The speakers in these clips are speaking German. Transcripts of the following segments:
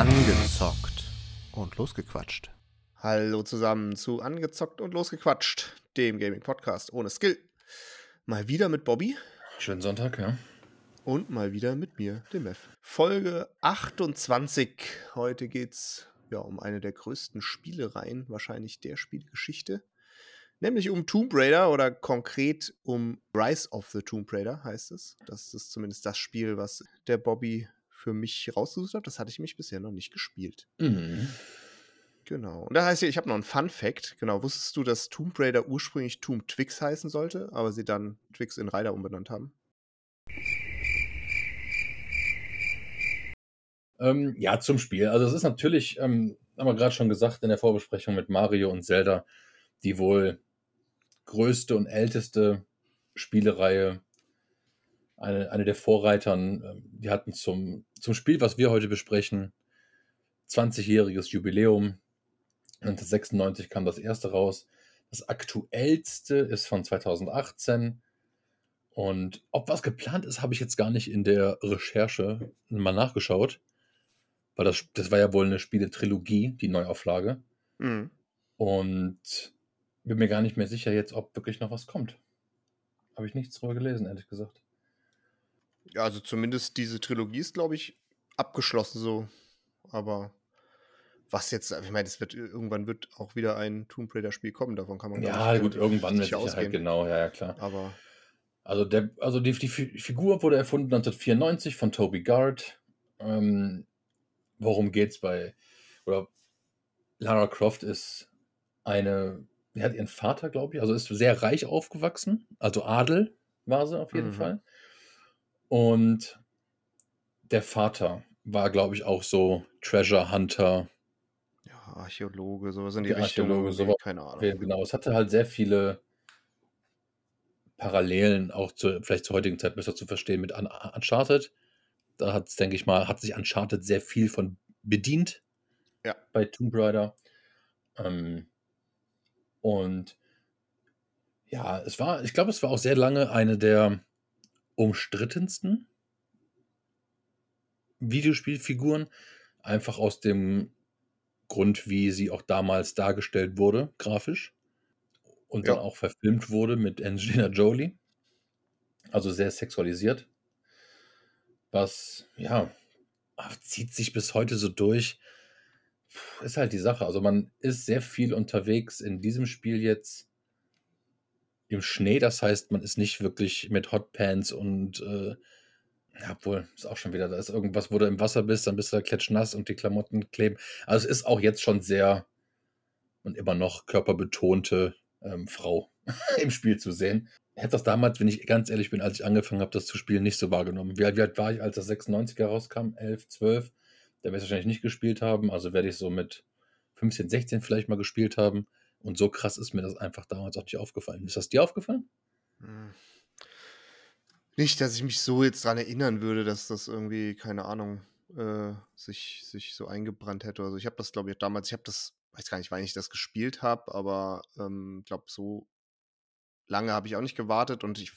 Angezockt und losgequatscht. Hallo zusammen zu Angezockt und losgequatscht, dem Gaming-Podcast ohne Skill. Mal wieder mit Bobby. Schönen Sonntag, ja. Und mal wieder mit mir, dem F. Folge 28. Heute geht's ja um eine der größten Spielereien, wahrscheinlich der Spielgeschichte. Nämlich um Tomb Raider oder konkret um Rise of the Tomb Raider heißt es. Das ist zumindest das Spiel, was der Bobby für mich rausgesucht hat. Das hatte ich mich bisher noch nicht gespielt. Mhm. Genau. Und da heißt ja, ich habe noch einen Fun Fact. Genau, wusstest du, dass Tomb Raider ursprünglich Tomb Twix heißen sollte, aber sie dann Twix in Raider umbenannt haben? Ähm, ja, zum Spiel. Also es ist natürlich, ähm, haben wir gerade schon gesagt in der Vorbesprechung mit Mario und Zelda, die wohl größte und älteste Spielereihe, eine, eine der Vorreitern. ähm, Die hatten zum, zum Spiel, was wir heute besprechen, 20-jähriges Jubiläum. 1996 kam das erste raus. Das aktuellste ist von 2018. Und ob was geplant ist, habe ich jetzt gar nicht in der Recherche mal nachgeschaut. Weil das, das war ja wohl eine Spieletrilogie, die Neuauflage. Mhm. Und bin mir gar nicht mehr sicher jetzt, ob wirklich noch was kommt. Habe ich nichts drüber gelesen, ehrlich gesagt. Ja, also zumindest diese Trilogie ist, glaube ich, abgeschlossen so. Aber was jetzt, ich meine, es wird irgendwann wird auch wieder ein Tomb Raider-Spiel kommen, davon kann man Ja, gut, irgendwann sicher Sicherheit, ausgehen. genau, ja, ja, klar. Aber Also, der, also die, die Fi- Figur wurde erfunden 1994 von Toby Gard. Ähm, worum geht's bei, oder Lara Croft ist eine, die hat ihren Vater, glaube ich, also ist sehr reich aufgewachsen, also Adel war sie auf jeden Mhm. Fall. Und der Vater war, glaube ich, auch so Treasure Hunter, ja, Archäologe, sowas in die Richtung. Archäologe, sowas. Keine Ahnung. Genau, es hatte halt sehr viele Parallelen, auch zu, vielleicht zur heutigen Zeit besser zu verstehen, mit Un Uncharted. Da hat es, denke ich mal, hat sich Uncharted sehr viel von bedient Ja. bei Tomb Raider. Ähm, und ja, es war, ich glaube, es war auch sehr lange eine der umstrittensten Videospielfiguren, einfach aus dem Grund, wie sie auch damals dargestellt wurde, grafisch. Und dann Ja. auch verfilmt wurde mit Angelina Jolie. Also sehr sexualisiert. Was, ja, zieht sich bis heute so durch. Puh, Ist halt die Sache. Also man ist sehr viel unterwegs in diesem Spiel jetzt im Schnee. Das heißt, man ist nicht wirklich mit Hotpants und äh, obwohl, ist auch schon wieder, da ist irgendwas, wo du im Wasser bist, dann bist du da klatschnass und die Klamotten kleben. Also es ist auch jetzt schon sehr und immer noch körperbetonte ähm, Frau im Spiel zu sehen. Ich hätte das damals, wenn ich ganz ehrlich bin, als ich angefangen habe, das zu spielen, nicht so wahrgenommen. Wie wie alt war ich, als das 96er rauskam? 11, 12? Da werde ich wahrscheinlich nicht gespielt haben. Also werde ich so mit 15, 16 vielleicht mal gespielt haben. Und so krass ist mir das einfach damals auch nicht aufgefallen. Ist das dir aufgefallen? Hm. Nicht, dass ich mich so jetzt dran erinnern würde, dass das irgendwie, keine Ahnung, äh, sich, sich so eingebrannt hätte. Also ich habe das, glaube ich, damals, ich habe das, weiß gar nicht, wann ich das gespielt habe, aber ähm, glaube, so lange habe ich auch nicht gewartet und ich,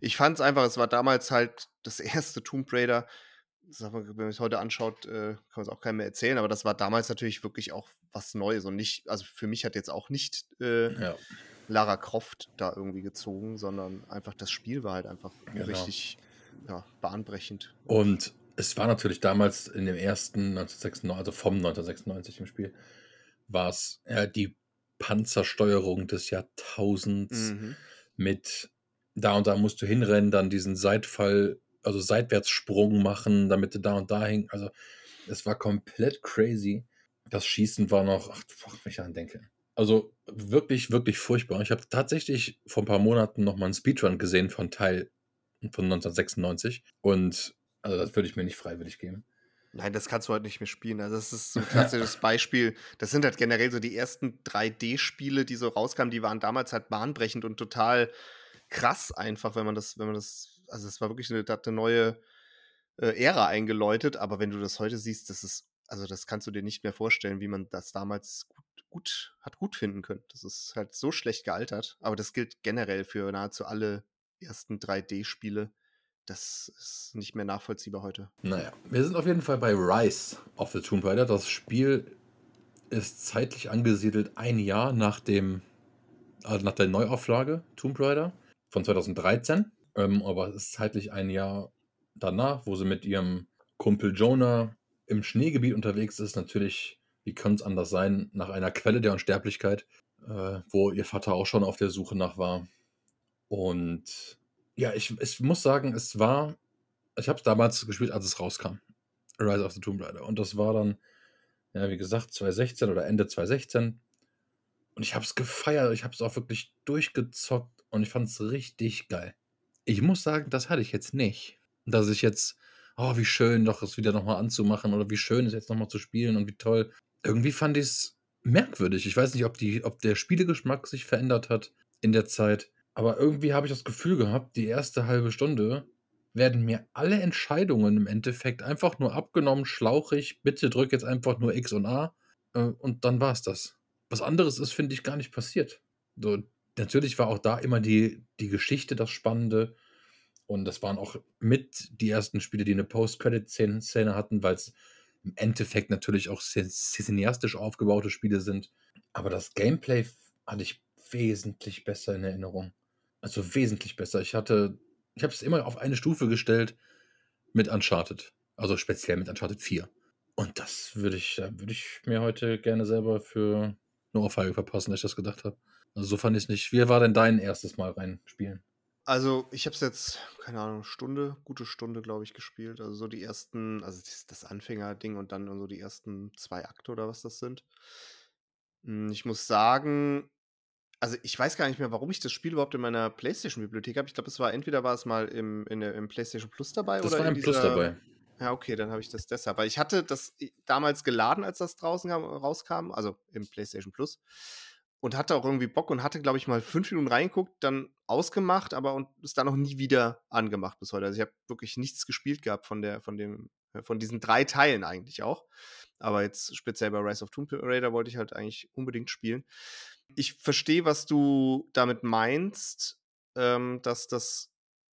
ich fand es einfach, es war damals halt das erste Tomb Raider. Mal, wenn man es heute anschaut, äh, kann man es auch keinem mehr erzählen, aber das war damals natürlich wirklich auch was Neues und nicht, also für mich hat jetzt auch nicht äh, Ja. Lara Croft da irgendwie gezogen, sondern einfach das Spiel war halt einfach Genau. richtig ja, bahnbrechend. Und es war natürlich damals in dem ersten 1996, also vom 1996 im Spiel, war es ja, die Panzersteuerung des Jahrtausends Mhm. mit da und da musst du hinrennen, dann diesen Seitfall, also Seitwärtssprung machen, damit du da und da hin. Also es war komplett crazy. Das Schießen war noch, ach, wenn ich daran denke. Also wirklich, wirklich furchtbar. Ich habe tatsächlich vor ein paar Monaten noch mal einen Speedrun gesehen von Teil von 1996 und also das würde ich mir nicht freiwillig geben. Nein, das kannst du heute nicht mehr spielen. Also das ist so ein klassisches Beispiel. Das sind halt generell so die ersten 3D-Spiele, die so rauskamen, die waren damals halt bahnbrechend und total krass einfach, wenn man das, wenn man das, also es war wirklich eine, eine neue äh, Ära eingeläutet, aber wenn du das heute siehst, das ist, also das kannst du dir nicht mehr vorstellen, wie man das damals gut, gut hat gut finden können. Das ist halt so schlecht gealtert, aber das gilt generell für nahezu alle ersten 3D-Spiele. das ist nicht mehr nachvollziehbar heute. Naja, wir sind auf jeden Fall bei Rise of the Tomb Raider. Das Spiel ist zeitlich angesiedelt ein Jahr nach dem, also nach der Neuauflage Tomb Raider von 2013. Ähm, aber es ist zeitlich ein Jahr danach, wo sie mit ihrem Kumpel Jonah im Schneegebiet unterwegs ist. Natürlich, wie kann es anders sein, nach einer Quelle der Unsterblichkeit, äh, wo ihr Vater auch schon auf der Suche nach war. Und ja, ich, ich muss sagen, es war, ich habe es damals gespielt, als es rauskam. Rise of the Tomb Raider. Und das war dann, ja, wie gesagt, 2016 oder Ende 2016. Und ich habe es gefeiert. Ich habe es auch wirklich durchgezockt und ich fand es richtig geil. Ich muss sagen, das hatte ich jetzt nicht. Dass ich jetzt, oh, wie schön, doch es wieder nochmal anzumachen oder wie schön es jetzt nochmal zu spielen und wie toll. Irgendwie fand ich es merkwürdig. Ich weiß nicht, ob, die, ob der Spielegeschmack sich verändert hat in der Zeit. Aber irgendwie habe ich das Gefühl gehabt, die erste halbe Stunde werden mir alle Entscheidungen im Endeffekt einfach nur abgenommen, schlauchig, bitte drück jetzt einfach nur X und A äh, und dann war es das. Was anderes ist, finde ich, gar nicht passiert. So, natürlich war auch da immer die, die Geschichte das Spannende und das waren auch mit die ersten Spiele, die eine Post-Credit-Szene hatten, weil es im Endeffekt natürlich auch cineastisch aufgebaute Spiele sind. Aber das Gameplay hatte ich wesentlich besser in Erinnerung. Also wesentlich besser. Ich hatte, ich habe es immer auf eine Stufe gestellt mit Uncharted. Also speziell mit Uncharted 4. Und das würde ich, würde ich mir heute gerne selber für eine Ohrfeige verpassen, dass ich das gedacht habe. Also so fand ich es nicht. Wie war denn dein erstes Mal reinspielen? Also, ich habe es jetzt, keine Ahnung, Stunde, gute Stunde, glaube ich, gespielt. Also so die ersten, also das, das Anfängerding und dann so die ersten zwei Akte oder was das sind. Hm, ich muss sagen, also ich weiß gar nicht mehr, warum ich das Spiel überhaupt in meiner PlayStation-Bibliothek habe. Ich glaube, es war entweder war es mal im, in im PlayStation Plus dabei Das oder war in im Plus dieser. dabei. Ja, okay, dann habe ich das deshalb. Weil ich hatte das damals geladen, als das draußen kam, rauskam, also im PlayStation Plus. Und hatte auch irgendwie Bock und hatte, glaube ich, mal fünf Minuten reingeguckt, dann ausgemacht, aber und ist dann noch nie wieder angemacht bis heute. Also ich habe wirklich nichts gespielt gehabt von der, von dem, äh, von diesen drei Teilen eigentlich auch. Aber jetzt speziell bei Rise of Tomb Raider wollte ich halt eigentlich unbedingt spielen ich verstehe, was du damit meinst, ähm, dass das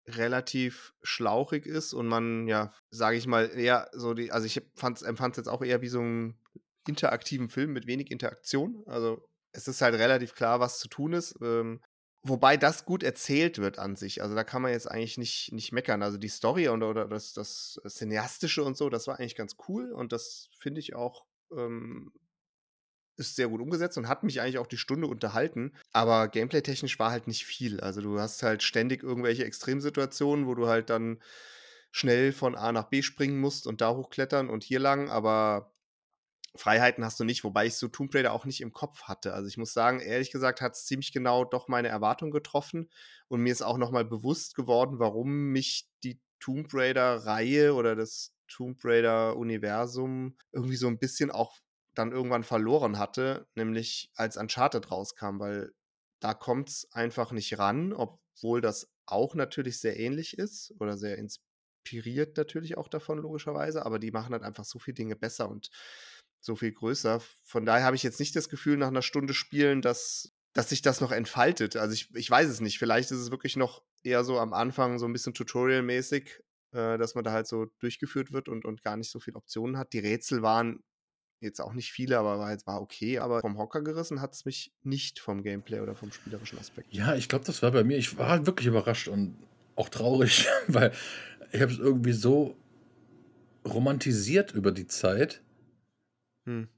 relativ schlauchig ist und man, ja, sage ich mal, eher so die, also ich empfand es jetzt auch eher wie so einen interaktiven Film mit wenig Interaktion. Also es ist halt relativ klar, was zu tun ist. Ähm, wobei das gut erzählt wird an sich. Also da kann man jetzt eigentlich nicht, nicht meckern. Also die Story und, oder das, das Cineastische und so, das war eigentlich ganz cool und das finde ich auch ähm, ist sehr gut umgesetzt und hat mich eigentlich auch die Stunde unterhalten. Aber gameplay-technisch war halt nicht viel. Also du hast halt ständig irgendwelche Extremsituationen, wo du halt dann schnell von A nach B springen musst und da hochklettern und hier lang, aber Freiheiten hast du nicht, wobei ich so Tomb Raider auch nicht im Kopf hatte. Also ich muss sagen, ehrlich gesagt hat es ziemlich genau doch meine Erwartung getroffen und mir ist auch nochmal bewusst geworden, warum mich die Tomb Raider-Reihe oder das Tomb Raider-Universum irgendwie so ein bisschen auch dann irgendwann verloren hatte, nämlich als Uncharted rauskam, weil da kommt es einfach nicht ran, obwohl das auch natürlich sehr ähnlich ist oder sehr inspiriert natürlich auch davon, logischerweise, aber die machen halt einfach so viele Dinge besser und so viel größer. Von daher habe ich jetzt nicht das Gefühl, nach einer Stunde Spielen, dass, dass sich das noch entfaltet. Also ich, ich weiß es nicht. Vielleicht ist es wirklich noch eher so am Anfang so ein bisschen Tutorial-mäßig, äh, dass man da halt so durchgeführt wird und, und gar nicht so viele Optionen hat. Die Rätsel waren Jetzt auch nicht viele, aber war, war okay. Aber vom Hocker gerissen hat es mich nicht vom Gameplay oder vom spielerischen Aspekt. Ja, ich glaube, das war bei mir. Ich war wirklich überrascht und auch traurig, weil ich habe es irgendwie so romantisiert über die Zeit, hm.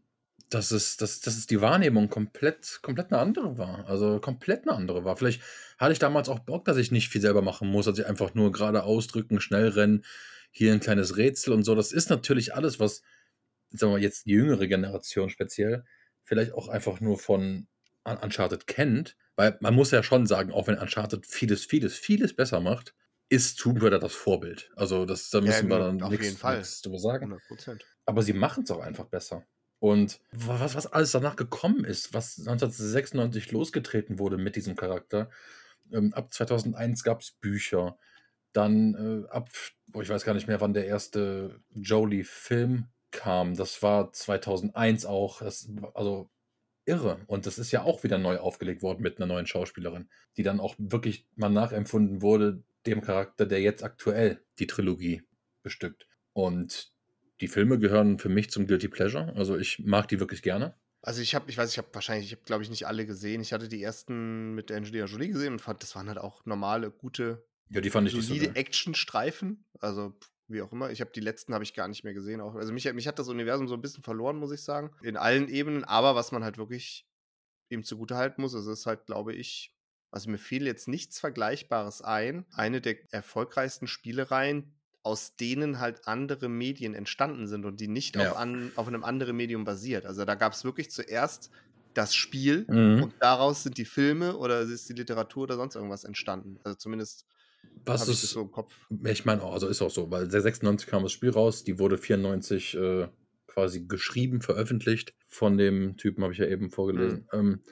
dass, es, dass, dass es die Wahrnehmung komplett, komplett eine andere war. Also komplett eine andere war. Vielleicht hatte ich damals auch Bock, dass ich nicht viel selber machen muss, als ich einfach nur gerade ausdrücken, schnell rennen, hier ein kleines Rätsel und so. Das ist natürlich alles, was sagen wir jetzt die jüngere Generation speziell, vielleicht auch einfach nur von Uncharted kennt, weil man muss ja schon sagen, auch wenn Uncharted vieles, vieles, vieles besser macht, ist Tomb Raider das Vorbild. Also das, da müssen ja, wir dann nichts drüber sagen. 100%. Aber sie machen es auch einfach besser. Und was, was alles danach gekommen ist, was 1996 losgetreten wurde mit diesem Charakter, ähm, ab 2001 gab es Bücher, dann äh, ab, oh, ich weiß gar nicht mehr, wann der erste Jolie-Film kam. Das war 2001 auch. Das, also irre. Und das ist ja auch wieder neu aufgelegt worden mit einer neuen Schauspielerin, die dann auch wirklich mal nachempfunden wurde, dem Charakter, der jetzt aktuell die Trilogie bestückt. Und die Filme gehören für mich zum Guilty Pleasure. Also ich mag die wirklich gerne. Also ich habe, ich weiß, ich habe wahrscheinlich, ich habe glaube ich nicht alle gesehen. Ich hatte die ersten mit Angelina Jolie gesehen und fand, das waren halt auch normale, gute, Ja, die fand ich so solide geil. Actionstreifen. Also wie auch immer. Ich habe die letzten habe ich gar nicht mehr gesehen. Auch. Also mich, mich hat das Universum so ein bisschen verloren, muss ich sagen. In allen Ebenen. Aber was man halt wirklich ihm zugute halten muss, also es ist halt, glaube ich, also mir fiel jetzt nichts Vergleichbares ein. Eine der erfolgreichsten Spielereien, aus denen halt andere Medien entstanden sind und die nicht Ja. auf, an, auf einem anderen Medium basiert. Also da gab es wirklich zuerst das Spiel Mhm. und daraus sind die Filme oder ist die Literatur oder sonst irgendwas entstanden. Also zumindest Was habe ich ist, so im Kopf. ich meine auch, also ist auch so, weil 96 kam das Spiel raus, die wurde 94 äh, quasi geschrieben, veröffentlicht von dem Typen, habe ich ja eben vorgelesen. Ähm,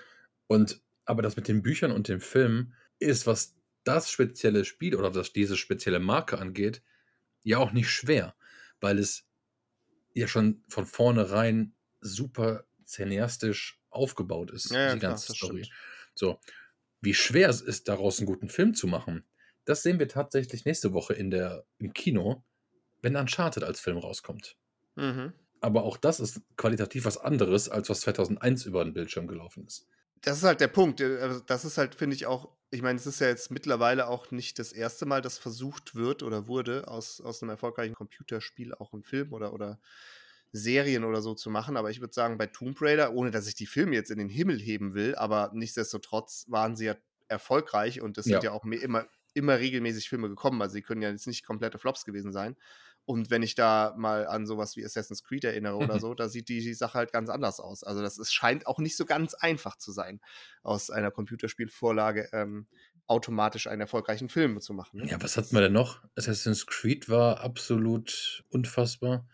und aber das mit den Büchern und den Filmen ist, was das spezielle Spiel oder das, diese spezielle Marke angeht, ja auch nicht schwer, weil es ja schon von vornherein super cineastisch aufgebaut ist, Ja, ja, die ganze Story. stimmt. So, wie schwer es ist, daraus einen guten Film zu machen, das sehen wir tatsächlich nächste Woche in der, im Kino, wenn Uncharted als Film rauskommt. Mhm. Aber auch das ist qualitativ was anderes, als was 2001 über den Bildschirm gelaufen ist. Das ist halt der Punkt. äh, also Das ist halt, finde ich, auch, ich meine, es ist ja jetzt mittlerweile auch nicht das erste Mal, dass versucht wird oder wurde, aus, aus einem erfolgreichen Computerspiel auch einen Film oder, oder Serien oder so zu machen. Aber ich würde sagen, bei Tomb Raider, ohne dass ich die Filme jetzt in den Himmel heben will, aber nichtsdestotrotz waren sie ja erfolgreich und es sind Ja. ja auch me- immer, immer regelmäßig Filme gekommen. Also sie können ja jetzt nicht komplette Flops gewesen sein. Und wenn ich da mal an sowas wie Assassin's Creed erinnere oder Mhm. so, da sieht die, die Sache halt ganz anders aus. Also das ist, scheint auch nicht so ganz einfach zu sein, aus einer Computerspielvorlage ähm, automatisch einen erfolgreichen Film zu machen. Ne? Ja, was hatten wir denn noch? Assassin's Creed war absolut unfassbar.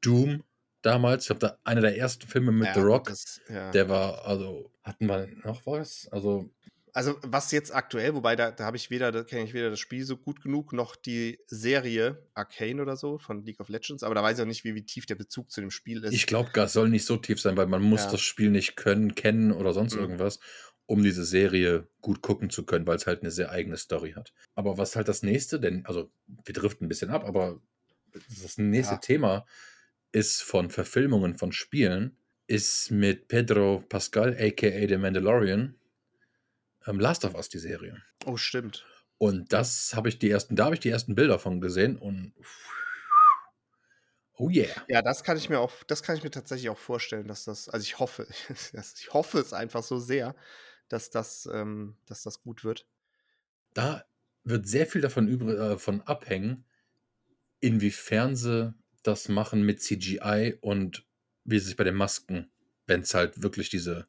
Doom damals, ich glaube, da einer der ersten Filme mit Ja, The Rock, das, ja. der war, also, hatten wir noch was? Also, Also was jetzt aktuell, wobei da, da habe ich weder, da kenne ich weder das Spiel so gut genug, noch die Serie Arcane oder so von League of Legends, aber da weiß ich auch nicht, wie, wie tief der Bezug zu dem Spiel ist. ich glaube, es soll nicht so tief sein, weil man muss Ja. das Spiel nicht können, kennen oder sonst Mhm. irgendwas, um diese Serie gut gucken zu können, weil es halt eine sehr eigene Story hat. Aber was halt das nächste, denn, also, wir driften ein bisschen ab, aber das nächste Ja. Thema ist von Verfilmungen von Spielen, ist mit Pedro Pascal, aka The Mandalorian, ähm, Last of Us, die Serie. oh, stimmt. Und das habe ich die ersten, da habe ich die ersten Bilder von gesehen und oh yeah. Ja, das kann ich mir auch, das kann ich mir tatsächlich auch vorstellen, dass das, also ich hoffe, ich hoffe es einfach so sehr, dass das, ähm, dass das gut wird. Da wird sehr viel davon übr äh, von abhängen, inwiefern sie das machen mit CGI und wie sie sich bei den Masken, wenn es halt wirklich diese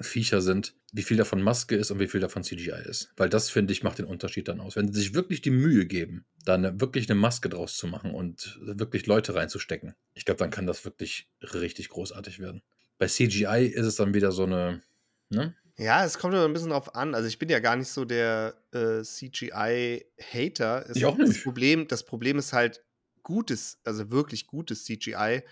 Viecher sind, wie viel davon Maske ist und wie viel davon CGI ist. Weil das, finde ich, macht den Unterschied dann aus. Wenn sie sich wirklich die Mühe geben, da eine, wirklich eine Maske draus zu machen und wirklich Leute reinzustecken, ich glaube, dann kann das wirklich richtig großartig werden. Bei CGI ist es dann wieder so eine, ne? Ja, es kommt aber ein bisschen drauf an. Also ich bin ja gar nicht so der äh, CGI-Hater. Ich auch Das nicht. Problem, das Problem ist halt gutes, also wirklich gutes CGI.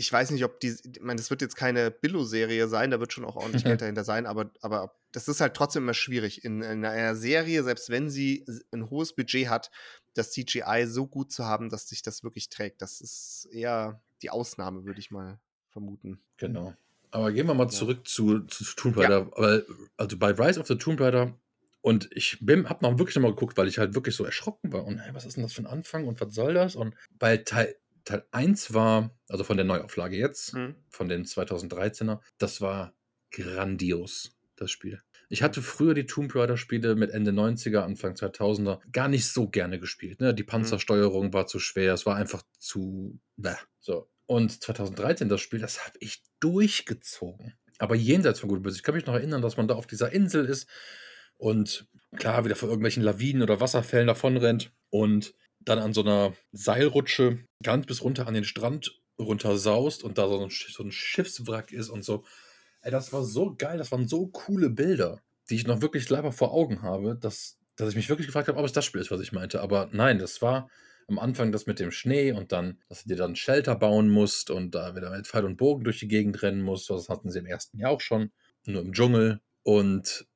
Ich weiß nicht, ob die, ich meine, das wird jetzt keine Billo-Serie sein, da wird schon auch ordentlich Geld dahinter sein, aber, aber das ist halt trotzdem immer schwierig. In, in einer Serie, selbst wenn sie ein hohes Budget hat, das CGI so gut zu haben, dass sich das wirklich trägt. Das ist eher die Ausnahme, würde ich mal vermuten. Genau. Aber gehen wir mal Ja. zurück zu, zu Tomb Raider. Weil, also bei Rise of the Tomb Raider und ich bin, hab noch wirklich nochmal geguckt, weil ich halt wirklich so erschrocken war. Und hey, was ist denn das für ein Anfang und was soll das? Und weil Teil, Teil 1 war, also von der Neuauflage jetzt, Hm. von den 2013er, das war grandios, das Spiel. Ich hatte früher die Tomb Raider-Spiele mit Ende 90er, Anfang 2000er gar nicht so gerne gespielt. Ne? Die Panzersteuerung war zu schwer, es war einfach zu. Bäh. So. Und 2013 das Spiel, das habe ich durchgezogen. Aber jenseits von gut und böse. Ich kann mich noch erinnern, dass man da auf dieser Insel ist und klar wieder vor irgendwelchen Lawinen oder Wasserfällen davonrennt und dann an so einer Seilrutsche ganz bis runter an den Strand runtersaust und da so ein, so ein Schiffswrack ist und so. Ey, das war so geil, das waren so coole Bilder, die ich noch wirklich leider vor Augen habe, dass, dass ich mich wirklich gefragt habe, ob es das Spiel ist, was ich meinte. Aber nein, das war am Anfang das mit dem Schnee und dann, dass du dir dann Shelter bauen musst und da wieder mit Pfeil und Bogen durch die Gegend rennen musst. Das hatten sie im ersten Jahr auch schon, nur im Dschungel. Und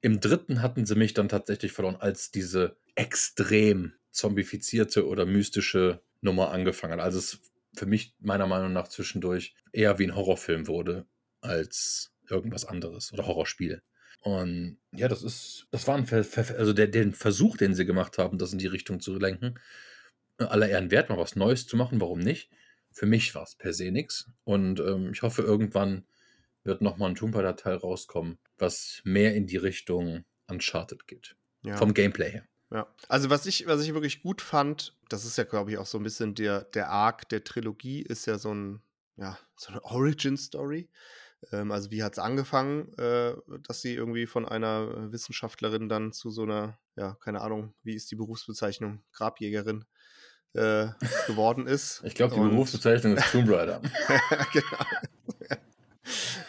im dritten hatten sie mich dann tatsächlich verloren, als diese extrem zombifizierte oder mystische Nummer angefangen hat. Also es für mich meiner Meinung nach zwischendurch eher wie ein Horrorfilm wurde als irgendwas anderes oder Horrorspiel. Und ja, das ist, das war ein, Ver also der, den Versuch, den sie gemacht haben, das in die Richtung zu lenken. Aller Ehren wert, mal was Neues zu machen, warum nicht? Für mich war es per se nichts. Und ähm, ich hoffe, irgendwann wird nochmal ein Tomb Raider-Teil rauskommen, was mehr in die Richtung Uncharted geht. Ja. Vom Gameplay her. Ja. Also was ich, was ich wirklich gut fand, das ist ja, glaube ich, auch so ein bisschen der, der Arc der Trilogie, ist ja so ein, ja, so eine Origin-Story. Ähm, also wie hat es angefangen, äh, dass sie irgendwie von einer Wissenschaftlerin dann zu so einer, ja, keine Ahnung, wie ist die Berufsbezeichnung, Grabjägerin äh, geworden ist. Ich glaube, die Und- Berufsbezeichnung ist Tomb Raider. genau.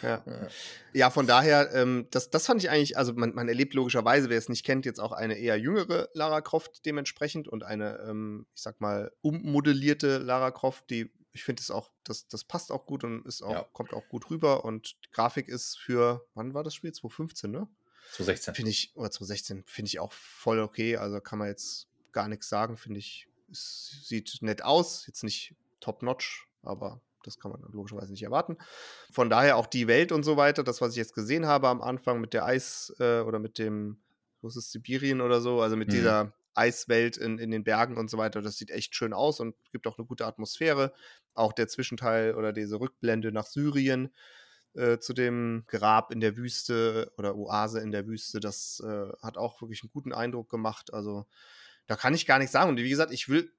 Ja. ja, von daher, ähm, das, das fand ich eigentlich, also man, man erlebt logischerweise, wer es nicht kennt, jetzt auch eine eher jüngere Lara Croft dementsprechend und eine, ähm, ich sag mal, ummodellierte Lara Croft, die, ich finde es auch, das, das passt auch gut und ist auch, Ja. kommt auch gut rüber und Grafik ist für, wann war das Spiel? 2015, ne? 2016. Finde ich, oder 2016, finde ich auch voll okay. Also kann man jetzt gar nichts sagen, finde ich. Es sieht nett aus, jetzt nicht top-notch, aber das kann man logischerweise nicht erwarten. Von daher auch die Welt und so weiter, das, was ich jetzt gesehen habe am Anfang mit der Eis- äh, oder mit dem, wo ist es, Sibirien oder so, also mit Mhm. dieser Eiswelt in, in den Bergen und so weiter, das sieht echt schön aus und gibt auch eine gute Atmosphäre. Auch der Zwischenteil oder diese Rückblende nach Syrien äh, zu dem Grab in der Wüste oder Oase in der Wüste, das äh, hat auch wirklich einen guten Eindruck gemacht. Also da kann ich gar nichts sagen. Und wie gesagt, ich will,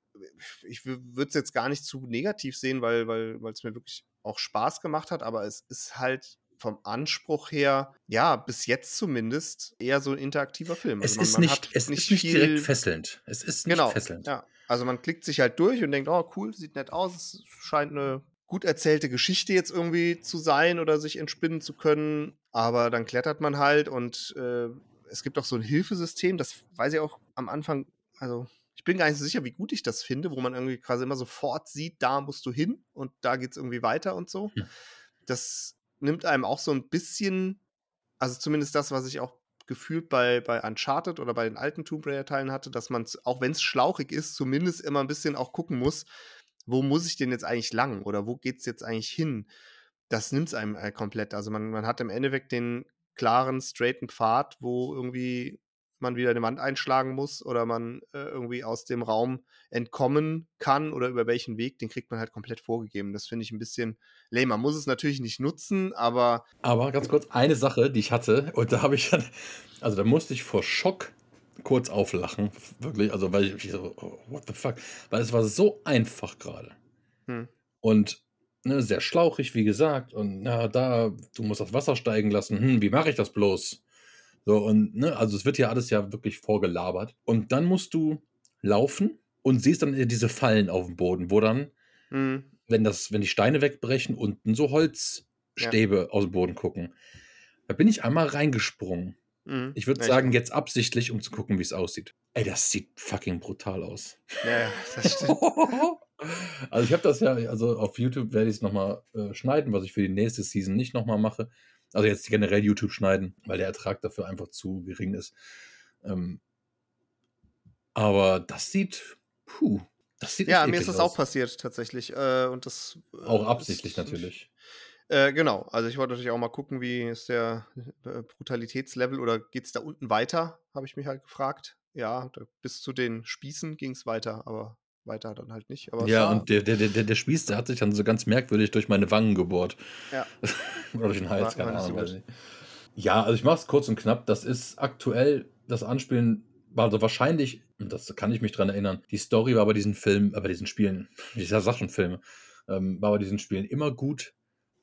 ich würde es jetzt gar nicht zu negativ sehen, weil weil weil es mir wirklich auch Spaß gemacht hat, aber es ist halt vom Anspruch her, ja, bis jetzt zumindest eher so ein interaktiver Film. Es Also man- ist man nicht, es ist nicht direkt fesselnd. Es ist nicht Genau. fesselnd. Ja, also man klickt sich halt durch und denkt, oh cool, sieht nett aus, es scheint eine gut erzählte Geschichte jetzt irgendwie zu sein oder sich entspinnen zu können, aber dann klettert man halt und äh, es gibt auch so ein Hilfesystem, das weiß ich auch am Anfang, also ich bin gar nicht so sicher, wie gut ich das finde, wo man irgendwie quasi immer sofort sieht, da musst du hin und da geht es irgendwie weiter und so. Hm. Das nimmt einem auch so ein bisschen, also zumindest das, was ich auch gefühlt bei, bei Uncharted oder bei den alten Tomb Raider-Teilen hatte, dass man, auch wenn es schlauchig ist, zumindest immer ein bisschen auch gucken muss, wo muss ich denn jetzt eigentlich lang oder wo geht es jetzt eigentlich hin? Das nimmt es einem äh, komplett. Also man, man hat im Endeffekt den klaren, straighten Pfad, wo irgendwie man wieder eine Wand einschlagen muss oder man äh, irgendwie aus dem Raum entkommen kann oder über welchen Weg, den kriegt man halt komplett vorgegeben. Das finde ich ein bisschen lame. Man muss es natürlich nicht nutzen, aber Aber ganz kurz, eine Sache, die ich hatte, und da habe ich dann, also da musste ich vor Schock kurz auflachen, wirklich, also weil ich so, oh, what the fuck, weil es war so einfach gerade. Hm. Und ne, sehr schlauchig, wie gesagt, und na, da, du musst das Wasser steigen lassen, hm, wie mache ich das bloß? So, und, ne, also es wird ja alles ja wirklich vorgelabert. Und dann musst du laufen und siehst dann diese Fallen auf dem Boden, wo dann, hm, wenn das, wenn die Steine wegbrechen, unten so Holzstäbe aus dem Boden gucken. Da bin ich einmal reingesprungen. hm. Ich würde Ja, sagen, jetzt absichtlich, um zu gucken, wie es aussieht. Ey, das sieht fucking brutal aus. Ja, ja, das stimmt. also ich habe das ja, also auf YouTube werde ich es nochmal äh, schneiden, was ich für die nächste Season nicht nochmal mache. Also jetzt generell YouTube schneiden, weil der Ertrag dafür einfach zu gering ist. Ähm, aber das sieht, puh, das sieht Ja, mir ist das auch aus. passiert tatsächlich. Äh, und das äh, Auch absichtlich ist- natürlich. Äh, genau, also ich wollte natürlich auch mal gucken, wie ist der äh, Brutalitätslevel oder geht es da unten weiter, habe ich mich halt gefragt. Ja, bis zu den Spießen ging es weiter, aber weiter dann halt nicht. Ja, und der, der, der, der Spieß, der hat sich dann so ganz merkwürdig durch meine Wangen gebohrt. Ja. Oder durch den Hals, keine so Ahnung. Ja, also ich mache es kurz und knapp. Das ist aktuell, das Anspielen war also wahrscheinlich, und das kann ich mich dran erinnern, die Story war bei diesen Filmen, äh, bei diesen Spielen, ich sag schon Filme, ähm, war bei diesen Spielen immer gut.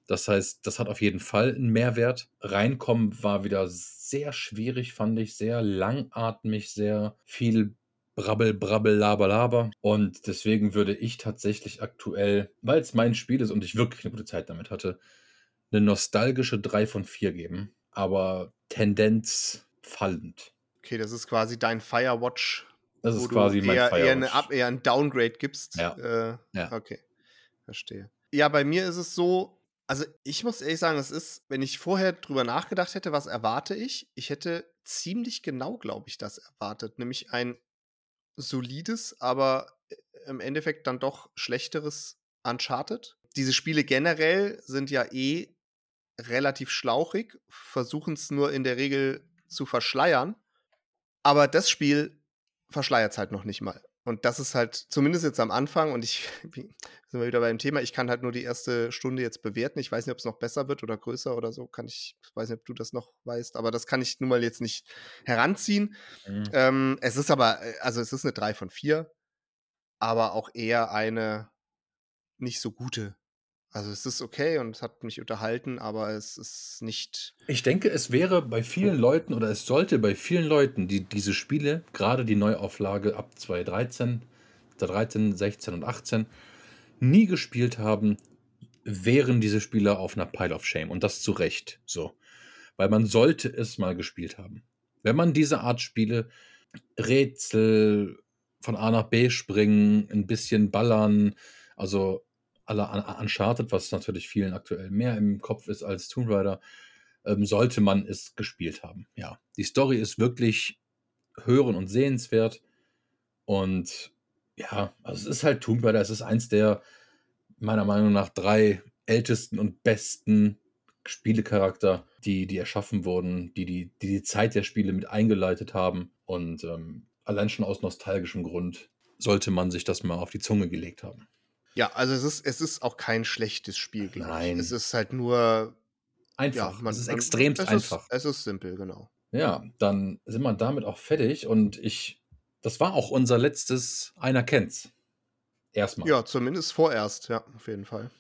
Das heißt, das hat auf jeden Fall einen Mehrwert. Reinkommen war wieder sehr schwierig, fand ich, sehr langatmig, sehr viel Brabbel, Brabbel, Laber, Laber. Und deswegen würde ich tatsächlich aktuell, weil es mein Spiel ist und ich wirklich eine gute Zeit damit hatte, eine nostalgische 3 von 4 geben. Aber Tendenz fallend. okay, das ist quasi dein Firewatch, Das wo ist quasi du mein eher, eher, eine Firewatch. Up, eher ein Downgrade gibst. Ja. Äh, Ja. Okay, verstehe. Ja, bei mir ist es so, also ich muss ehrlich sagen, es ist, wenn ich vorher drüber nachgedacht hätte, was erwarte ich, ich hätte ziemlich genau, glaube ich, das erwartet. Nämlich ein solides, aber äh, im Endeffekt dann doch schlechteres Uncharted. Diese Spiele generell sind ja eh relativ schlauchig, versuchen es nur in der Regel zu verschleiern. Aber das Spiel verschleiert es halt noch nicht mal. Und das ist halt, zumindest jetzt am Anfang, und ich sind wir wieder bei dem Thema, ich kann halt nur die erste Stunde jetzt bewerten. Ich weiß nicht, ob es noch besser wird oder größer oder so. Kann ich, ich weiß nicht, ob du das noch weißt, aber das kann ich nun mal jetzt nicht heranziehen. Mhm. Ähm, es ist aber, äh, also es ist eine 3 von 4, aber auch eher eine nicht so gute also es ist okay und es hat mich unterhalten, aber es ist nicht. Ich denke, es wäre bei vielen Leuten oder es sollte bei vielen Leuten, die diese Spiele, gerade die Neuauflage ab 2013, 13, 16 und 18, nie gespielt haben, wären diese Spiele auf einer Pile of Shame. Und das zu Recht so. Weil man sollte es mal gespielt haben. Wenn man diese Art Spiele, Rätsel, von A nach B springen, ein bisschen ballern, also aller Uncharted, was natürlich vielen aktuell mehr im Kopf ist als Tomb Raider, ähm, sollte man es gespielt haben. Ja, die Story ist wirklich hören und sehenswert. Und ja, also es ist halt Tomb Raider. Es ist eins der meiner Meinung nach drei ältesten und besten Spielecharakter, die, die erschaffen wurden, die die, die die Zeit der Spiele mit eingeleitet haben. Und ähm, allein schon aus nostalgischem Grund sollte man sich das mal auf die Zunge gelegt haben. Ja, also es ist, es ist auch kein schlechtes Spiel, glaube ich. Nein. Es ist halt nur einfach. Ja, man, es ist extrem einfach. Ist, es ist simpel, genau. Ja, dann sind wir damit auch fertig und ich, das war auch unser letztes Einer kennt's. Erstmal. Ja, zumindest vorerst, ja, auf jeden Fall.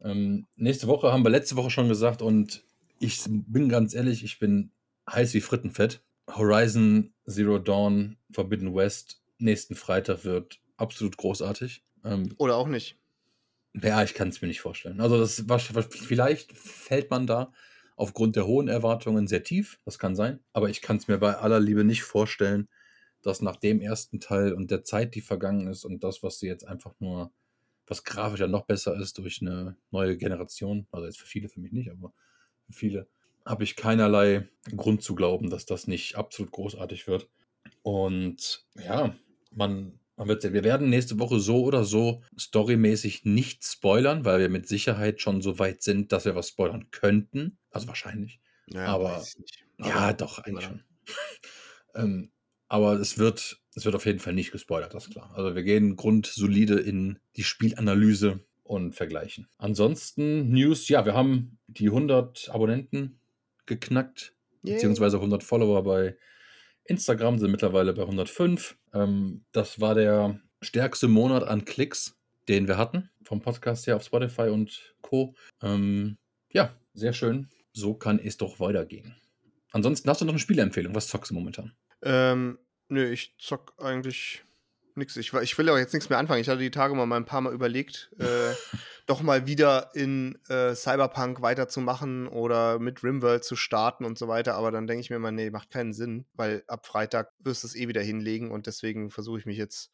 Ähm, nächste Woche haben wir letzte Woche schon gesagt und ich bin ganz ehrlich, ich bin heiß wie Frittenfett. Horizon Zero Dawn Forbidden West nächsten Freitag wird absolut großartig. Ähm, Oder auch nicht. Ja, ich kann es mir nicht vorstellen. Also das war, vielleicht fällt man da aufgrund der hohen Erwartungen sehr tief. Das kann sein. Aber ich kann es mir bei aller Liebe nicht vorstellen, dass nach dem ersten Teil und der Zeit, die vergangen ist und das, was sie jetzt einfach nur, was grafisch ja noch besser ist durch eine neue Generation, also jetzt für viele, für mich nicht, aber für viele, habe ich keinerlei Grund zu glauben, dass das nicht absolut großartig wird. Und ja, man man wird sehen. Wir werden nächste Woche so oder so storymäßig nicht spoilern, weil wir mit Sicherheit schon so weit sind, dass wir was spoilern könnten. Also wahrscheinlich. Ja, aber ja, aber, doch, eigentlich schon. ähm, aber es wird, es wird auf jeden Fall nicht gespoilert, das ist klar. Also wir gehen grundsolide in die Spielanalyse und vergleichen. Ansonsten News, ja, wir haben die 100 Abonnenten geknackt, Yay. beziehungsweise 100 Follower bei Instagram sind mittlerweile bei 105. Ähm, das war der stärkste Monat an Klicks, den wir hatten, vom Podcast her auf Spotify und Co. Ähm, ja, sehr schön. So kann es doch weitergehen. Ansonsten hast du noch eine Spieleempfehlung. Was zockst du momentan? Ähm, nö, ich zock eigentlich nichts. Ich, ich will auch jetzt nichts mehr anfangen. Ich hatte die Tage mal ein paar Mal überlegt, äh, doch mal wieder in äh, Cyberpunk weiterzumachen oder mit Rimworld zu starten und so weiter. Aber dann denke ich mir mal, nee, macht keinen Sinn, weil ab Freitag wirst du es eh wieder hinlegen und deswegen versuche ich mich jetzt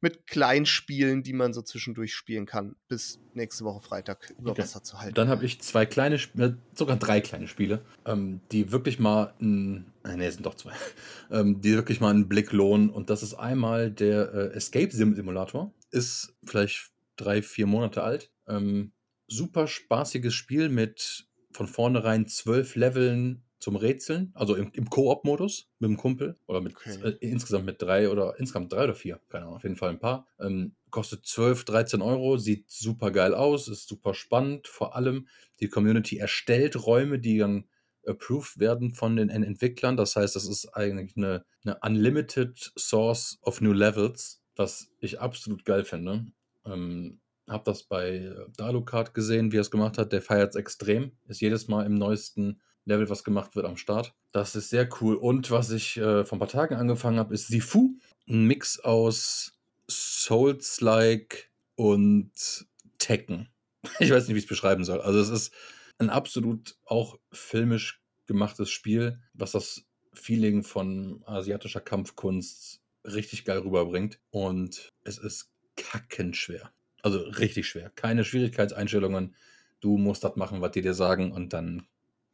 mit Kleinspielen, die man so zwischendurch spielen kann, bis nächste Woche Freitag über okay. Wasser zu halten. Dann habe ich zwei kleine, äh, sogar drei kleine Spiele, ähm, die wirklich mal ein, äh, nee, sind doch zwei, ähm, die wirklich mal einen Blick lohnen. Und das ist einmal der äh, Escape Sim Simulator. Ist vielleicht drei, vier Monate alt. Ähm, super spaßiges Spiel mit von vornherein zwölf Leveln zum Rätseln, also im, im Koop-Modus mit dem Kumpel oder mit okay. äh, insgesamt mit drei oder insgesamt drei oder vier, keine Ahnung, auf jeden Fall ein paar. Ähm, kostet 12, 13 Euro, sieht super geil aus, ist super spannend. Vor allem die Community erstellt Räume, die dann approved werden von den Entwicklern. Das heißt, das ist eigentlich eine, eine Unlimited Source of New Levels, was ich absolut geil finde. Ähm, habe das bei äh, Dalukart gesehen, wie er es gemacht hat. Der feiert es extrem. Ist jedes Mal im neuesten Level, was gemacht wird, am Start. Das ist sehr cool. Und was ich äh, vor ein paar Tagen angefangen habe, ist Sifu. Ein Mix aus Souls-like und Tekken. Ich weiß nicht, wie ich es beschreiben soll. Also es ist ein absolut auch filmisch gemachtes Spiel, was das Feeling von asiatischer Kampfkunst richtig geil rüberbringt. Und es ist kackenschwer. Also richtig schwer. Keine Schwierigkeitseinstellungen. Du musst das machen, was die dir sagen und dann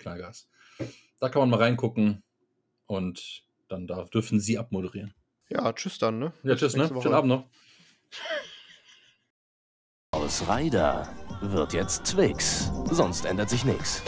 Knallgas. Da kann man mal reingucken und dann darf, dürfen sie abmoderieren. Ja, tschüss dann, ne? Ja, tschüss, ne? Schönen. Abend noch. Aus Ryder wird jetzt Twix. Sonst ändert sich nichts.